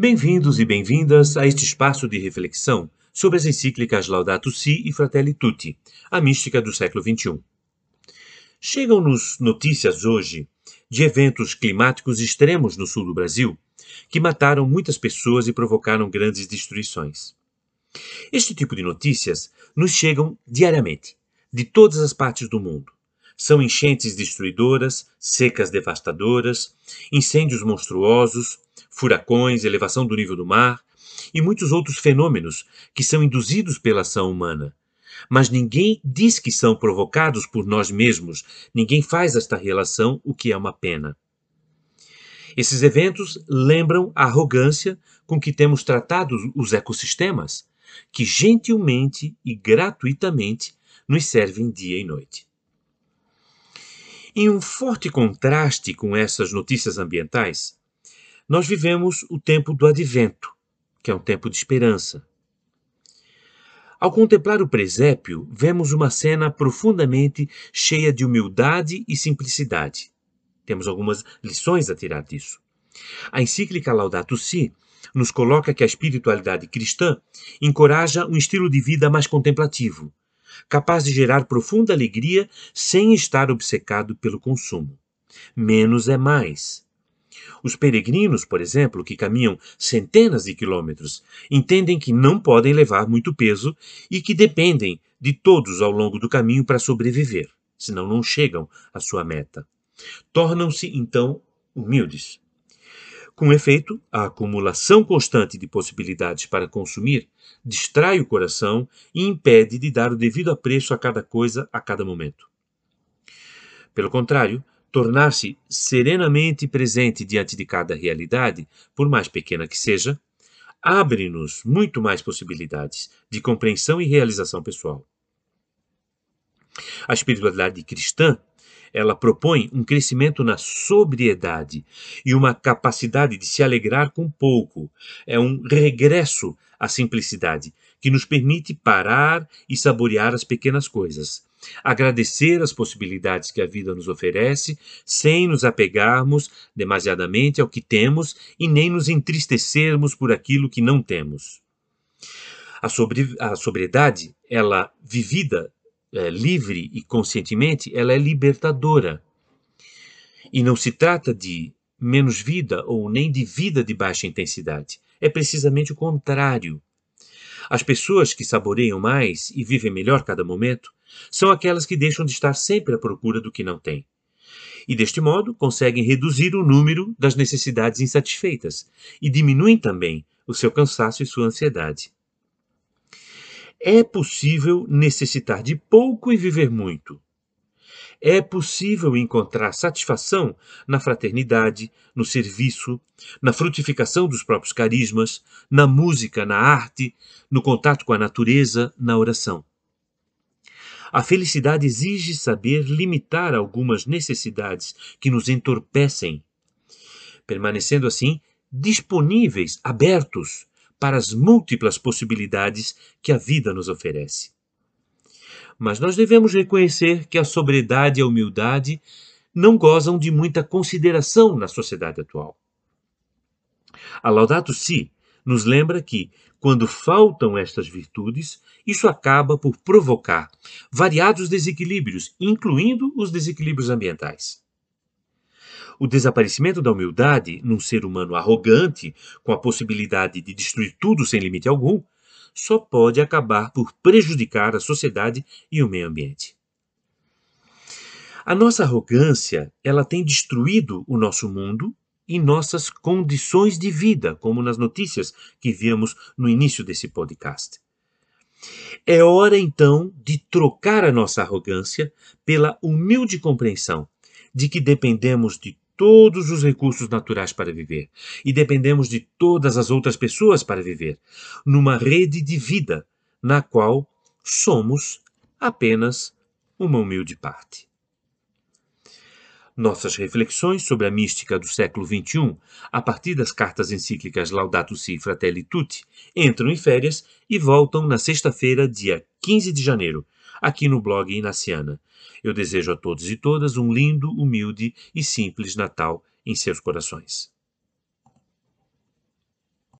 Bem-vindos e bem-vindas a este espaço de reflexão sobre as encíclicas Laudato Si e Fratelli Tutti, a mística do século XXI. Chegam-nos notícias hoje de eventos climáticos extremos no sul do Brasil que mataram muitas pessoas e provocaram grandes destruições. Este tipo de notícias nos chegam diariamente, de todas as partes do mundo. São enchentes destruidoras, secas devastadoras, incêndios monstruosos, furacões, elevação do nível do mar e muitos outros fenômenos que são induzidos pela ação humana. Mas ninguém diz que são provocados por nós mesmos, ninguém faz esta relação, o que é uma pena. Esses eventos lembram a arrogância com que temos tratado os ecossistemas, que gentilmente e gratuitamente nos servem dia e noite. Em um forte contraste com essas notícias ambientais, nós vivemos o tempo do advento, que é um tempo de esperança. Ao contemplar o presépio, vemos uma cena profundamente cheia de humildade e simplicidade. Temos algumas lições a tirar disso. A encíclica Laudato Si nos coloca que a espiritualidade cristã encoraja um estilo de vida mais contemplativo, capaz de gerar profunda alegria sem estar obcecado pelo consumo. Menos é mais. Os peregrinos, por exemplo, que caminham centenas de quilômetros, entendem que não podem levar muito peso e que dependem de todos ao longo do caminho para sobreviver, senão não chegam à sua meta. Tornam-se, então, humildes. Com efeito, a acumulação constante de possibilidades para consumir distrai o coração e impede de dar o devido apreço a cada coisa a cada momento. Pelo contrário, tornar-se serenamente presente diante de cada realidade, por mais pequena que seja, abre-nos muito mais possibilidades de compreensão e realização pessoal. A espiritualidade cristã, ela propõe um crescimento na sobriedade e uma capacidade de se alegrar com pouco. É um regresso à simplicidade que nos permite parar e saborear as pequenas coisas, agradecer as possibilidades que a vida nos oferece, sem nos apegarmos demasiadamente ao que temos e nem nos entristecermos por aquilo que não temos. A, sobre, a sobriedade, ela vivida é, livre e conscientemente, ela é libertadora. E não se trata de menos vida ou nem de vida de baixa intensidade. É precisamente o contrário. As pessoas que saboreiam mais e vivem melhor cada momento são aquelas que deixam de estar sempre à procura do que não têm. E deste modo conseguem reduzir o número das necessidades insatisfeitas e diminuem também o seu cansaço e sua ansiedade. É possível necessitar de pouco e viver muito. É possível encontrar satisfação na fraternidade, no serviço, na frutificação dos próprios carismas, na música, na arte, no contato com a natureza, na oração. A felicidade exige saber limitar algumas necessidades que nos entorpecem, permanecendo assim disponíveis, abertos para as múltiplas possibilidades que a vida nos oferece. Mas nós devemos reconhecer que a sobriedade e a humildade não gozam de muita consideração na sociedade atual. A Laudato Si nos lembra que, quando faltam estas virtudes, isso acaba por provocar variados desequilíbrios, incluindo os desequilíbrios ambientais. O desaparecimento da humildade num ser humano arrogante, com a possibilidade de destruir tudo sem limite algum, só pode acabar por prejudicar a sociedade e o meio ambiente. A nossa arrogância, ela tem destruído o nosso mundo e nossas condições de vida, como nas notícias que vimos no início desse podcast. É hora então de trocar a nossa arrogância pela humilde compreensão de que dependemos de todos os recursos naturais para viver e dependemos de todas as outras pessoas para viver, numa rede de vida na qual somos apenas uma humilde parte. Nossas reflexões sobre a mística do século XXI, a partir das cartas encíclicas Laudato Si e Fratelli Tutti, entram em férias e voltam na sexta-feira, dia 15 de janeiro, aqui no blog Inaciana. Eu desejo a todos e todas um lindo, humilde e simples Natal em seus corações.